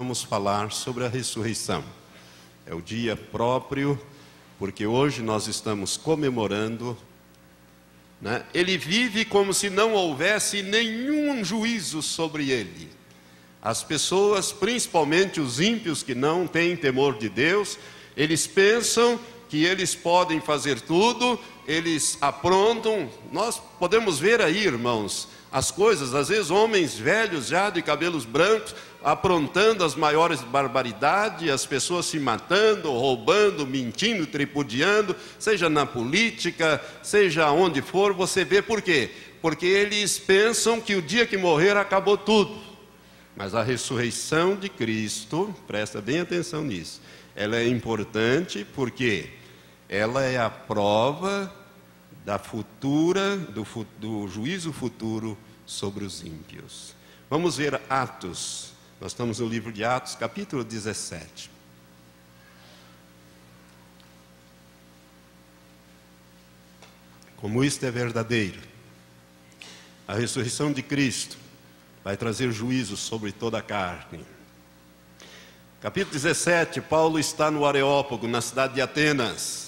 vamos falar sobre a ressurreição. É o dia próprio, porque hoje nós estamos comemorando. Né? Ele vive como se não houvesse nenhum juízo sobre ele. As pessoas, principalmente os ímpios que não têm temor de Deus, eles pensam que eles podem fazer tudo, eles aprontam. Nós podemos ver aí, irmãos, as coisas, às vezes homens velhos já de cabelos brancos, aprontando as maiores barbaridades, as pessoas se matando, roubando, mentindo, tripudiando, seja na política, seja onde for, você vê por quê? Porque eles pensam que o dia que morrer acabou tudo. Mas a ressurreição de Cristo, presta bem atenção nisso, ela é importante porque ela é a prova da futura, do, do juízo futuro sobre os ímpios. Vamos ver Atos. Nós estamos no livro de Atos, capítulo 17. Como isto é verdadeiro, a ressurreição de Cristo vai trazer juízo sobre toda a carne. Capítulo 17, Paulo está no Areópago, na cidade de Atenas.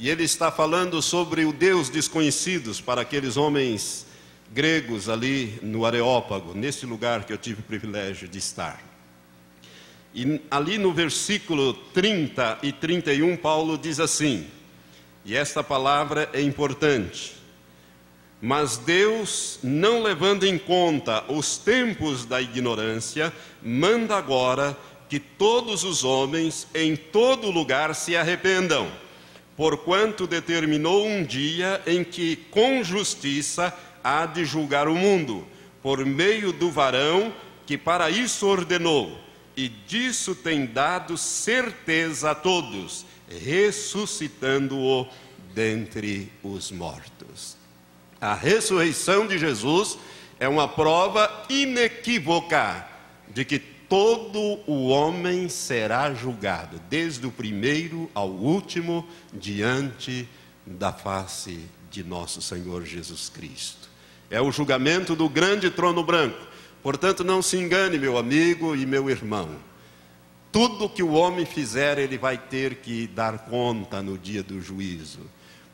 E ele está falando sobre o Deus desconhecidos para aqueles homens gregos ali no Areópago, nesse lugar que eu tive o privilégio de estar. E ali no versículo 30 e 31, Paulo diz assim, e esta palavra é importante. Mas Deus, não levando em conta os tempos da ignorância, manda agora que todos os homens em todo lugar se arrependam porquanto determinou um dia em que com justiça há de julgar o mundo, por meio do varão que para isso ordenou, e disso tem dado certeza a todos, ressuscitando-o dentre os mortos. A ressurreição de Jesus é uma prova inequívoca de que todo o homem será julgado, desde o primeiro ao último, diante da face de nosso Senhor Jesus Cristo. É o julgamento do grande trono branco. Portanto, não se engane, meu amigo e meu irmão. Tudo que o homem fizer, ele vai ter que dar conta no dia do juízo.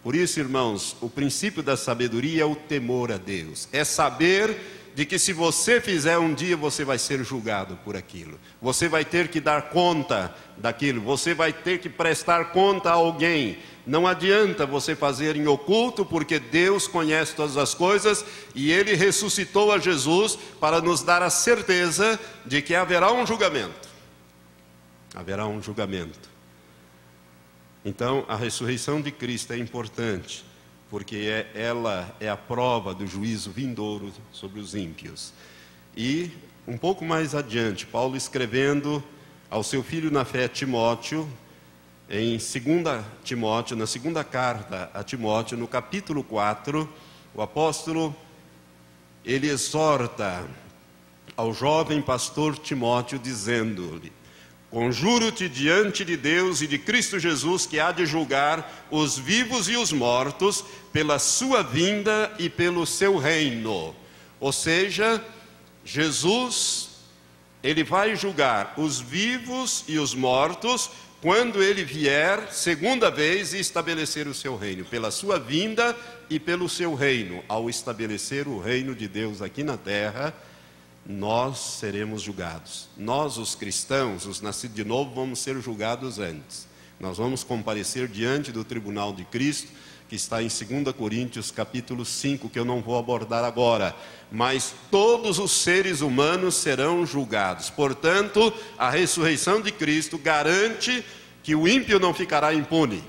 Por isso, irmãos, o princípio da sabedoria é o temor a Deus, é saber de que se você fizer um dia, você vai ser julgado por aquilo. Você vai ter que dar conta daquilo, você vai ter que prestar conta a alguém. Não adianta você fazer em oculto, porque Deus conhece todas as coisas e Ele ressuscitou a Jesus para nos dar a certeza de que haverá um julgamento. Haverá um julgamento. Então, a ressurreição de Cristo é importante porque é, ela é a prova do juízo vindouro sobre os ímpios. E um pouco mais adiante, Paulo escrevendo ao seu filho na fé Timóteo, em 2 Timóteo, na segunda carta a Timóteo, no capítulo 4, o apóstolo ele exorta ao jovem pastor Timóteo dizendo-lhe: Conjuro-te diante de Deus e de Cristo Jesus, que há de julgar os vivos e os mortos pela sua vinda e pelo seu reino. Ou seja, Jesus, ele vai julgar os vivos e os mortos quando ele vier segunda vez e estabelecer o seu reino, pela sua vinda e pelo seu reino, ao estabelecer o reino de Deus aqui na terra nós seremos julgados. Nós, os cristãos, os nascidos de novo, vamos ser julgados antes. Nós vamos comparecer diante do tribunal de Cristo, que está em 2 Coríntios capítulo 5, que eu não vou abordar agora. Mas todos os seres humanos serão julgados. Portanto, a ressurreição de Cristo garante que o ímpio não ficará impune.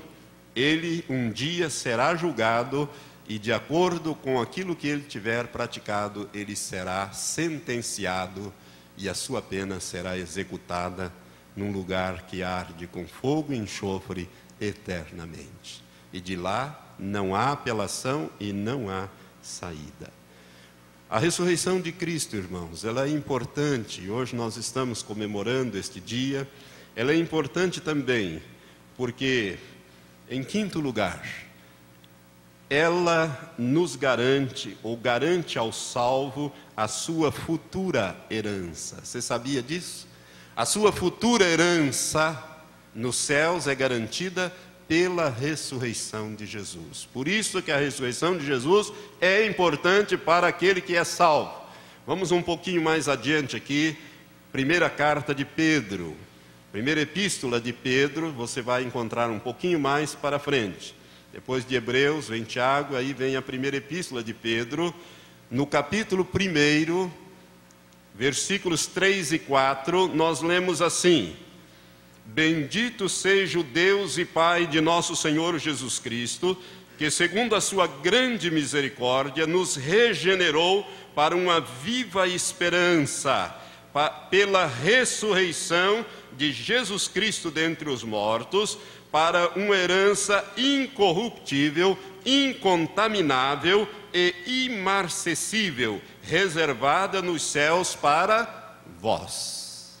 Ele um dia será julgado e de acordo com aquilo que ele tiver praticado, ele será sentenciado e a sua pena será executada num lugar que arde com fogo e enxofre eternamente. E de lá não há apelação e não há saída. A ressurreição de Cristo, irmãos, ela é importante. Hoje nós estamos comemorando este dia. Ela é importante também porque, em quinto lugar, ela nos garante, ou garante ao salvo, a sua futura herança. Você sabia disso? A sua futura herança nos céus é garantida pela ressurreição de Jesus. Por isso que a ressurreição de Jesus é importante para aquele que é salvo. Vamos um pouquinho mais adiante aqui, primeira carta de Pedro. Primeira epístola de Pedro, você vai encontrar um pouquinho mais para frente. Depois de Hebreus, vem Tiago, aí vem a primeira epístola de Pedro. No capítulo 1, versículos 3 e 4, nós lemos assim: Bendito seja o Deus e Pai de nosso Senhor Jesus Cristo, que, segundo a sua grande misericórdia, nos regenerou para uma viva esperança, pela ressurreição de Jesus Cristo dentre os mortos, para uma herança incorruptível, incontaminável e imarcessível, reservada nos céus para vós.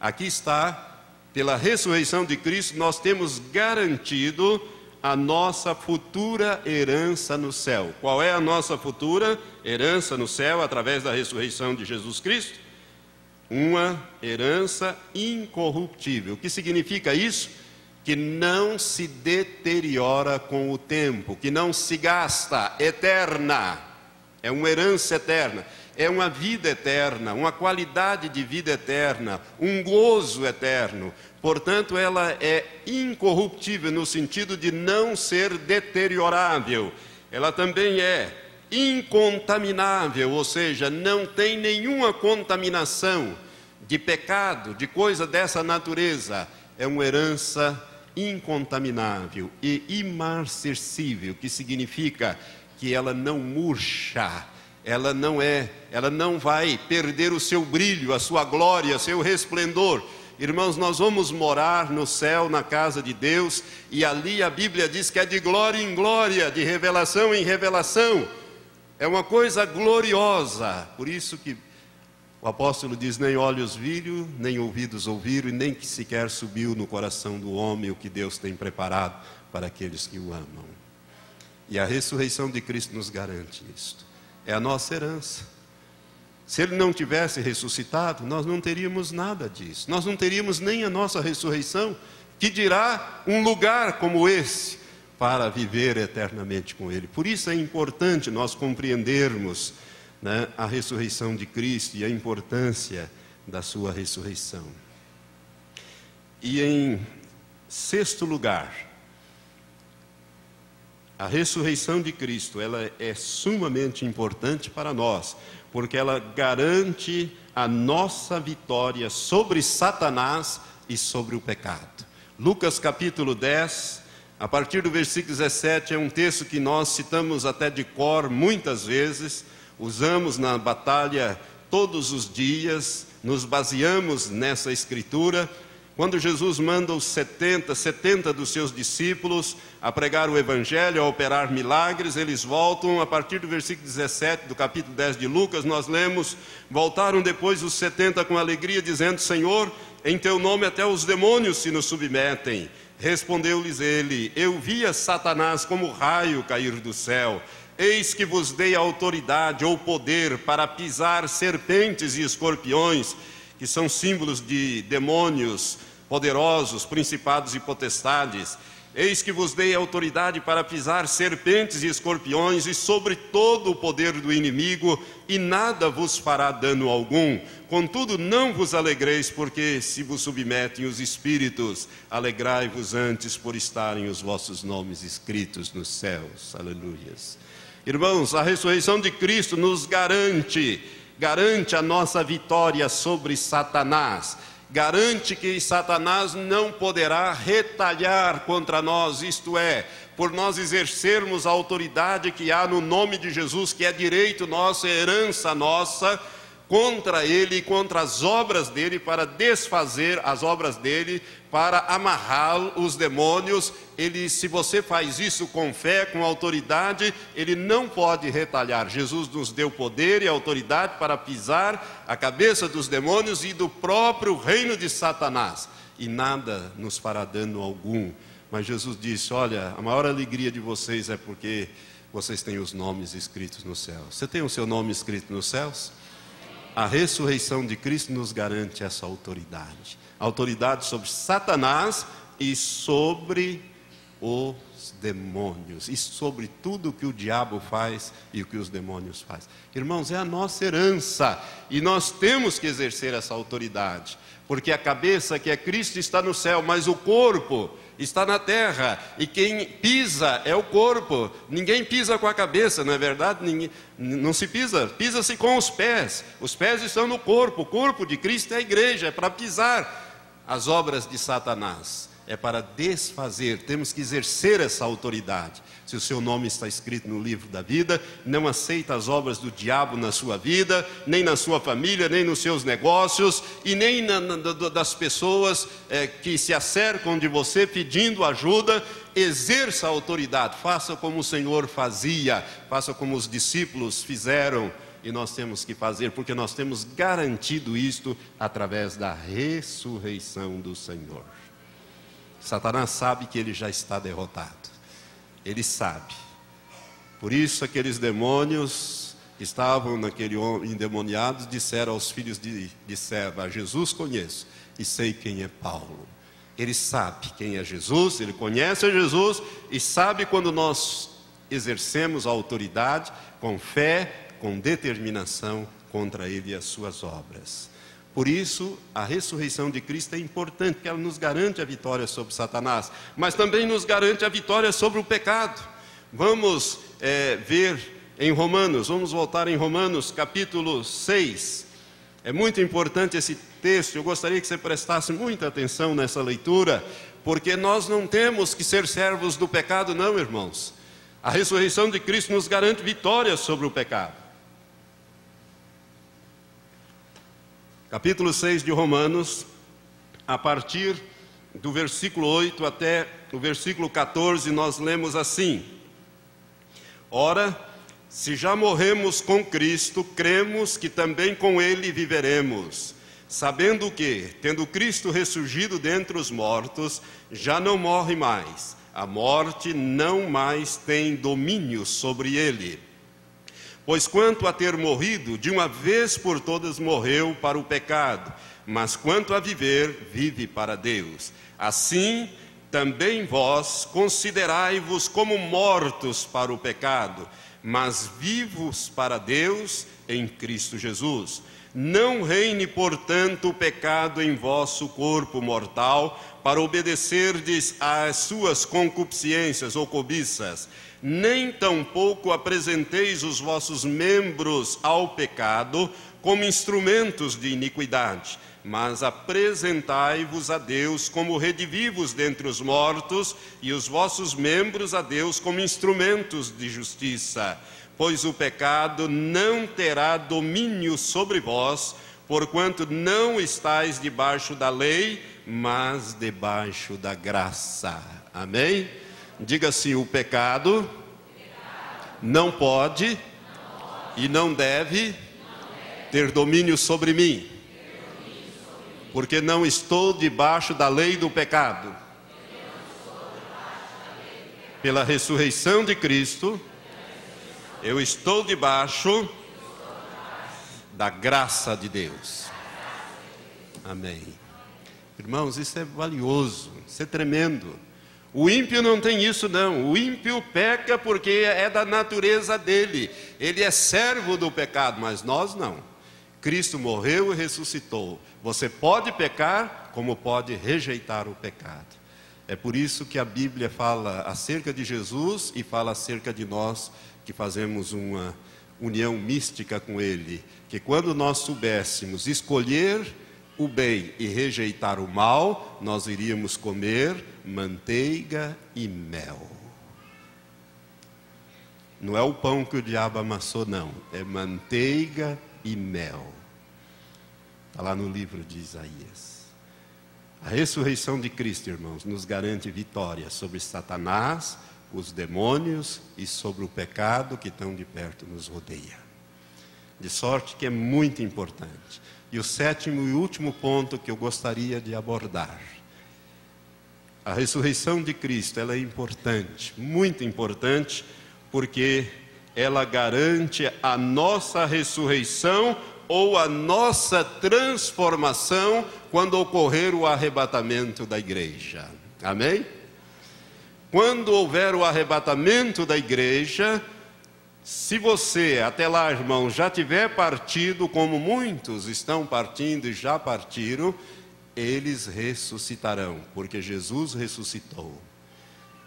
Aqui está pela ressurreição de Cristo, nós temos garantido a nossa futura herança no céu. Qual é a nossa futura herança no céu através da ressurreição de Jesus Cristo? Uma herança incorruptível. O que significa isso? Que não se deteriora com o tempo, que não se gasta, eterna. É uma herança eterna é uma vida eterna, uma qualidade de vida eterna, um gozo eterno. Portanto, ela é incorruptível no sentido de não ser deteriorável. Ela também é incontaminável, ou seja, não tem nenhuma contaminação de pecado, de coisa dessa natureza. É uma herança incontaminável e imarcessível, que significa que ela não murcha, ela não é, ela não vai perder o seu brilho, a sua glória, seu resplendor. Irmãos, nós vamos morar no céu, na casa de Deus, e ali a Bíblia diz que é de glória em glória, de revelação em revelação. É uma coisa gloriosa. Por isso que o apóstolo diz: nem olhos viram, nem ouvidos ouviram, e nem que sequer subiu no coração do homem o que Deus tem preparado para aqueles que o amam. E a ressurreição de Cristo nos garante isto é a nossa herança. Se ele não tivesse ressuscitado, nós não teríamos nada disso. Nós não teríamos nem a nossa ressurreição, que dirá um lugar como esse para viver eternamente com ele. Por isso é importante nós compreendermos né, a ressurreição de Cristo e a importância da sua ressurreição. E em sexto lugar, a ressurreição de Cristo, ela é sumamente importante para nós, porque ela garante a nossa vitória sobre Satanás e sobre o pecado. Lucas capítulo 10, a partir do versículo 17, é um texto que nós citamos até de cor muitas vezes, usamos na batalha todos os dias, nos baseamos nessa escritura quando Jesus manda os 70, 70 dos seus discípulos a pregar o Evangelho, a operar milagres, eles voltam, a partir do versículo 17 do capítulo 10 de Lucas, nós lemos: Voltaram depois os 70 com alegria, dizendo: Senhor, em teu nome até os demônios se nos submetem. Respondeu-lhes ele: Eu via Satanás como raio cair do céu. Eis que vos dei autoridade ou poder para pisar serpentes e escorpiões, que são símbolos de demônios poderosos, principados e potestades. Eis que vos dei autoridade para pisar serpentes e escorpiões e sobre todo o poder do inimigo, e nada vos fará dano algum. Contudo, não vos alegreis, porque se vos submetem os espíritos, alegrai-vos antes por estarem os vossos nomes escritos nos céus. Aleluias. Irmãos, a ressurreição de Cristo nos garante, garante a nossa vitória sobre Satanás garante que Satanás não poderá retalhar contra nós, isto é, por nós exercermos a autoridade que há no nome de Jesus, que é direito nosso, é herança nossa, contra ele e contra as obras dele, para desfazer as obras dele, para amarrar os demônios. Ele, se você faz isso com fé, com autoridade, ele não pode retalhar. Jesus nos deu poder e autoridade para pisar a cabeça dos demônios e do próprio reino de Satanás, e nada nos fará dano algum. Mas Jesus disse: Olha, a maior alegria de vocês é porque vocês têm os nomes escritos no céu. Você tem o seu nome escrito nos céus? A ressurreição de Cristo nos garante essa autoridade. Autoridade sobre Satanás e sobre os demônios. E sobre tudo que o diabo faz e o que os demônios fazem. Irmãos, é a nossa herança. E nós temos que exercer essa autoridade, porque a cabeça que é Cristo está no céu, mas o corpo está na terra, e quem pisa é o corpo. Ninguém pisa com a cabeça, não é verdade? Ninguém, não se pisa, pisa-se com os pés. Os pés estão no corpo, o corpo de Cristo é a igreja, é para pisar as obras de Satanás. É para desfazer, temos que exercer essa autoridade. Se o seu nome está escrito no livro da vida, não aceita as obras do diabo na sua vida, nem na sua família, nem nos seus negócios, e nem na, na, das pessoas é, que se acercam de você pedindo ajuda. Exerça a autoridade, faça como o Senhor fazia, faça como os discípulos fizeram e nós temos que fazer, porque nós temos garantido isto através da ressurreição do Senhor. Satanás sabe que ele já está derrotado, ele sabe. Por isso, aqueles demônios estavam naquele endemoniados, disseram aos filhos de, de Seva: Jesus conheço e sei quem é Paulo. Ele sabe quem é Jesus, ele conhece a Jesus e sabe quando nós exercemos a autoridade com fé, com determinação contra ele e as suas obras. Por isso, a ressurreição de Cristo é importante, porque ela nos garante a vitória sobre Satanás, mas também nos garante a vitória sobre o pecado. Vamos é, ver em Romanos, vamos voltar em Romanos capítulo 6. É muito importante esse texto, eu gostaria que você prestasse muita atenção nessa leitura, porque nós não temos que ser servos do pecado, não, irmãos. A ressurreição de Cristo nos garante vitória sobre o pecado. Capítulo 6 de Romanos, a partir do versículo 8 até o versículo 14, nós lemos assim: Ora, se já morremos com Cristo, cremos que também com Ele viveremos, sabendo que, tendo Cristo ressurgido dentre os mortos, já não morre mais, a morte não mais tem domínio sobre ele. Pois quanto a ter morrido, de uma vez por todas morreu para o pecado, mas quanto a viver, vive para Deus. Assim, também vós considerai-vos como mortos para o pecado, mas vivos para Deus em Cristo Jesus. Não reine, portanto, o pecado em vosso corpo mortal, para obedecerdes às suas concupiscências ou cobiças nem tampouco apresenteis os vossos membros ao pecado como instrumentos de iniquidade, mas apresentai-vos a Deus como redivivos dentre os mortos, e os vossos membros a Deus como instrumentos de justiça. Pois o pecado não terá domínio sobre vós, porquanto não estáis debaixo da lei, mas debaixo da graça. Amém? Diga assim: o pecado não pode e não deve ter domínio sobre mim, porque não estou debaixo da lei do pecado. Pela ressurreição de Cristo, eu estou debaixo da graça de Deus. Amém. Irmãos, isso é valioso, isso é tremendo. O ímpio não tem isso, não. O ímpio peca porque é da natureza dele. Ele é servo do pecado, mas nós não. Cristo morreu e ressuscitou. Você pode pecar, como pode rejeitar o pecado. É por isso que a Bíblia fala acerca de Jesus e fala acerca de nós que fazemos uma união mística com Ele. Que quando nós soubéssemos escolher o bem e rejeitar o mal, nós iríamos comer manteiga e mel. Não é o pão que o diabo amassou, não. É manteiga e mel. Está lá no livro de Isaías. A ressurreição de Cristo, irmãos, nos garante vitória sobre Satanás, os demônios e sobre o pecado que tão de perto nos rodeia. De sorte que é muito importante. E o sétimo e último ponto que eu gostaria de abordar. A ressurreição de Cristo, ela é importante, muito importante, porque ela garante a nossa ressurreição ou a nossa transformação quando ocorrer o arrebatamento da igreja. Amém? Quando houver o arrebatamento da igreja, se você, até lá, irmão, já tiver partido, como muitos estão partindo e já partiram, eles ressuscitarão, porque Jesus ressuscitou.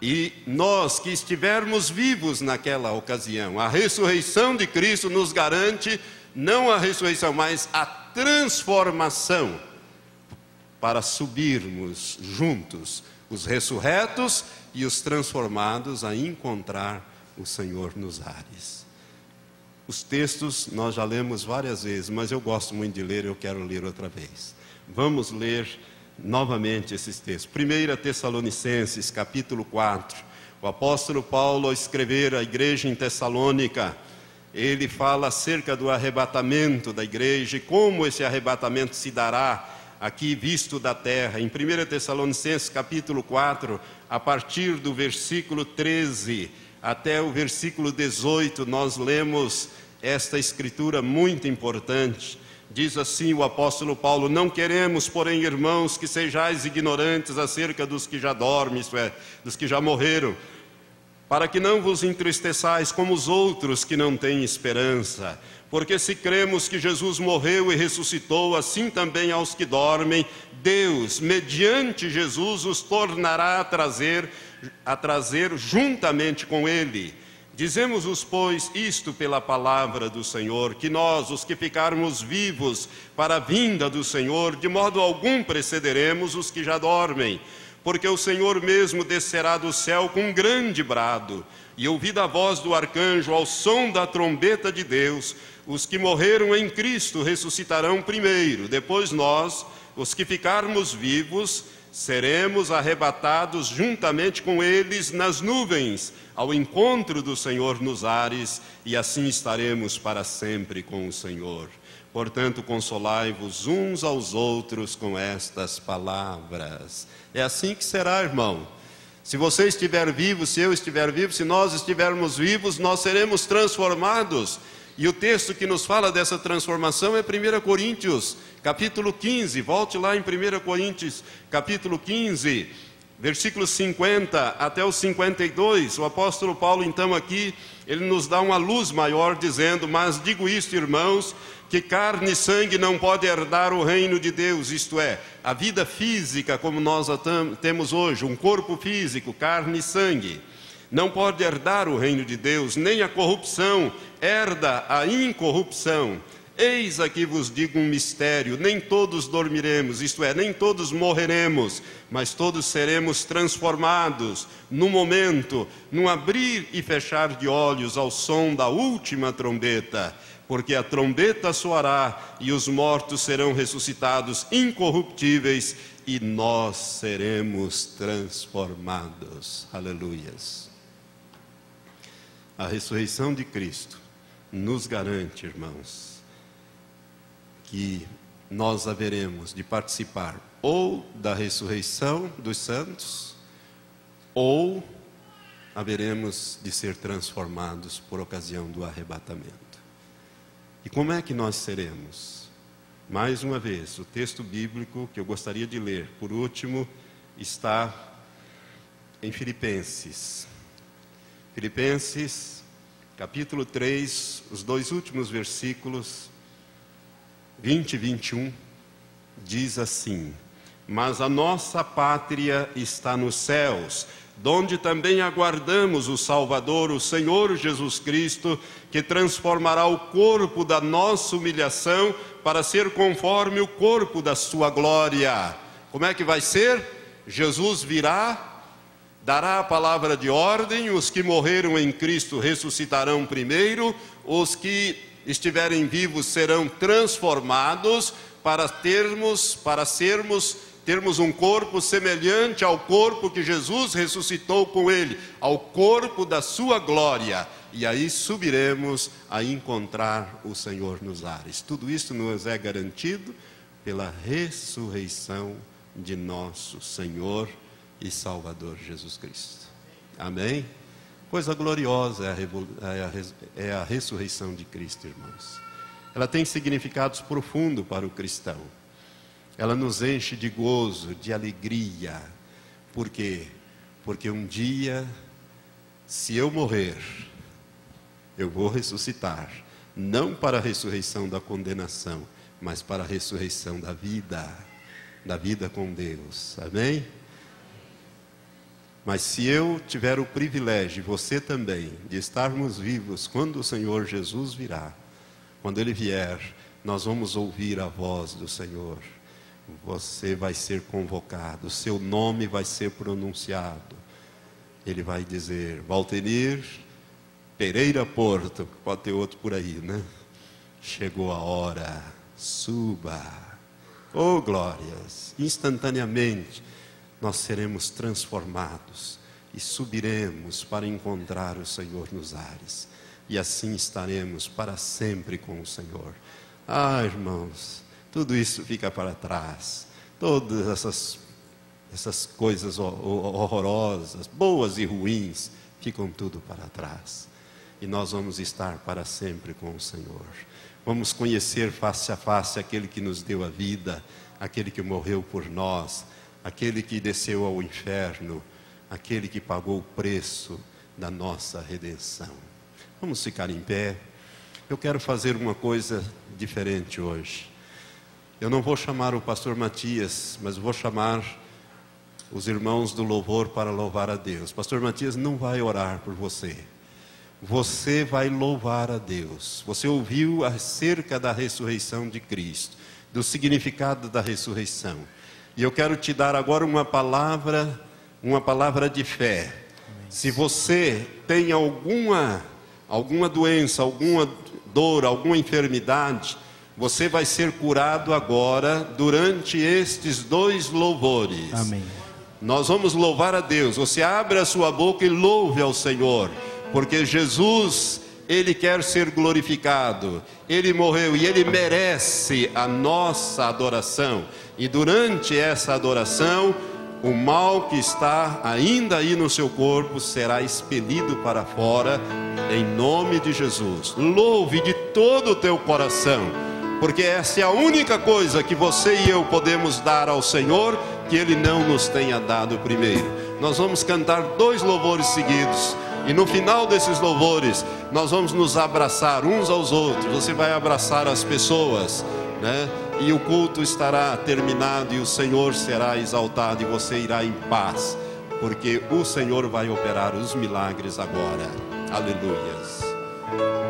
E nós que estivermos vivos naquela ocasião, a ressurreição de Cristo nos garante não a ressurreição, mas a transformação para subirmos juntos, os ressurretos e os transformados, a encontrar o Senhor nos ares. Os textos nós já lemos várias vezes, mas eu gosto muito de ler, eu quero ler outra vez. Vamos ler novamente esses textos. 1 Tessalonicenses, capítulo 4. O apóstolo Paulo, ao escrever à igreja em Tessalônica, ele fala acerca do arrebatamento da igreja e como esse arrebatamento se dará aqui visto da terra. Em 1 Tessalonicenses, capítulo 4, a partir do versículo 13 até o versículo 18, nós lemos esta escritura muito importante. Diz assim o apóstolo Paulo: Não queremos, porém, irmãos, que sejais ignorantes acerca dos que já dormem, isto é, dos que já morreram, para que não vos entristeçais como os outros que não têm esperança. Porque se cremos que Jesus morreu e ressuscitou, assim também aos que dormem, Deus, mediante Jesus, os tornará a trazer, a trazer juntamente com Ele. Dizemos-vos, pois, isto pela palavra do Senhor, que nós, os que ficarmos vivos para a vinda do Senhor, de modo algum precederemos os que já dormem, porque o Senhor mesmo descerá do céu com um grande brado, e ouvida a voz do arcanjo ao som da trombeta de Deus, os que morreram em Cristo ressuscitarão primeiro, depois nós, os que ficarmos vivos, seremos arrebatados juntamente com eles nas nuvens, ao encontro do Senhor nos ares, e assim estaremos para sempre com o Senhor. Portanto, consolai-vos uns aos outros com estas palavras. É assim que será, irmão. Se você estiver vivo, se eu estiver vivo, se nós estivermos vivos, nós seremos transformados. E o texto que nos fala dessa transformação é 1 Coríntios capítulo 15, volte lá em 1 Coríntios, capítulo 15, versículos 50 até o 52. O apóstolo Paulo, então, aqui, ele nos dá uma luz maior, dizendo: Mas digo isto, irmãos, que carne e sangue não pode herdar o reino de Deus, isto é, a vida física como nós a temos hoje, um corpo físico, carne e sangue. Não pode herdar o reino de Deus, nem a corrupção herda a incorrupção. Eis aqui vos digo um mistério: nem todos dormiremos, isto é, nem todos morreremos, mas todos seremos transformados no momento, num abrir e fechar de olhos ao som da última trombeta. Porque a trombeta soará e os mortos serão ressuscitados incorruptíveis e nós seremos transformados. Aleluias. A ressurreição de Cristo nos garante, irmãos, que nós haveremos de participar ou da ressurreição dos santos, ou haveremos de ser transformados por ocasião do arrebatamento. E como é que nós seremos? Mais uma vez, o texto bíblico que eu gostaria de ler, por último, está em Filipenses. Filipenses, capítulo 3, os dois últimos versículos 20 e 21 diz assim: Mas a nossa pátria está nos céus, donde também aguardamos o Salvador, o Senhor Jesus Cristo, que transformará o corpo da nossa humilhação para ser conforme o corpo da sua glória. Como é que vai ser? Jesus virá, dará a palavra de ordem, os que morreram em Cristo ressuscitarão primeiro, os que estiverem vivos serão transformados para termos, para sermos, termos um corpo semelhante ao corpo que Jesus ressuscitou com ele, ao corpo da sua glória. E aí subiremos a encontrar o Senhor nos ares. Tudo isso nos é garantido pela ressurreição de nosso Senhor e Salvador Jesus Cristo. Amém? Coisa gloriosa é a, é é a ressurreição de Cristo, irmãos. ela tem significados profundos para o cristão. Ela nos enche de gozo, de alegria. Por quê? Porque um dia, se eu morrer, eu vou ressuscitar, não para a ressurreição da condenação, mas para a ressurreição da vida, da vida com Deus. Amém? Mas se eu tiver o privilégio, você também, de estarmos vivos quando o Senhor Jesus virá, quando Ele vier, nós vamos ouvir a voz do Senhor. Você vai ser convocado, seu nome vai ser pronunciado. Ele vai dizer: Valtenir Pereira Porto, pode ter outro por aí, né? Chegou a hora, suba. Oh glórias! Instantaneamente nós seremos transformados e subiremos para encontrar o Senhor nos ares. E assim estaremos para sempre com o Senhor. Ah, irmãos, tudo isso fica para trás. Todas essas, essas coisas horrorosas, boas e ruins, ficam tudo para trás. E nós vamos estar para sempre com o Senhor. Vamos conhecer face a face aquele que nos deu a vida, aquele que morreu por nós, aquele que desceu ao inferno, aquele que pagou o preço da nossa redenção. Vamos ficar em pé. Eu quero fazer uma coisa diferente hoje. Eu não vou chamar o pastor Matias, mas vou chamar os irmãos do louvor para louvar a Deus. Pastor Matias não vai orar por você. Você vai louvar a Deus. Você ouviu acerca da ressurreição de Cristo, do significado da ressurreição. E eu quero te dar agora uma palavra, uma palavra de fé. Se você tem alguma alguma doença, alguma dor, alguma enfermidade, você vai ser curado agora durante estes dois louvores. Amém. Nós vamos louvar a Deus. Você abre a sua boca e louve ao Senhor, porque Jesus ele quer ser glorificado, ele morreu e ele merece a nossa adoração. E durante essa adoração, o mal que está ainda aí no seu corpo será expelido para fora, em nome de Jesus. Louve de todo o teu coração, porque essa é a única coisa que você e eu podemos dar ao Senhor que Ele não nos tenha dado primeiro. Nós vamos cantar dois louvores seguidos. E no final desses louvores, nós vamos nos abraçar uns aos outros. Você vai abraçar as pessoas, né? E o culto estará terminado e o Senhor será exaltado e você irá em paz, porque o Senhor vai operar os milagres agora. Aleluias.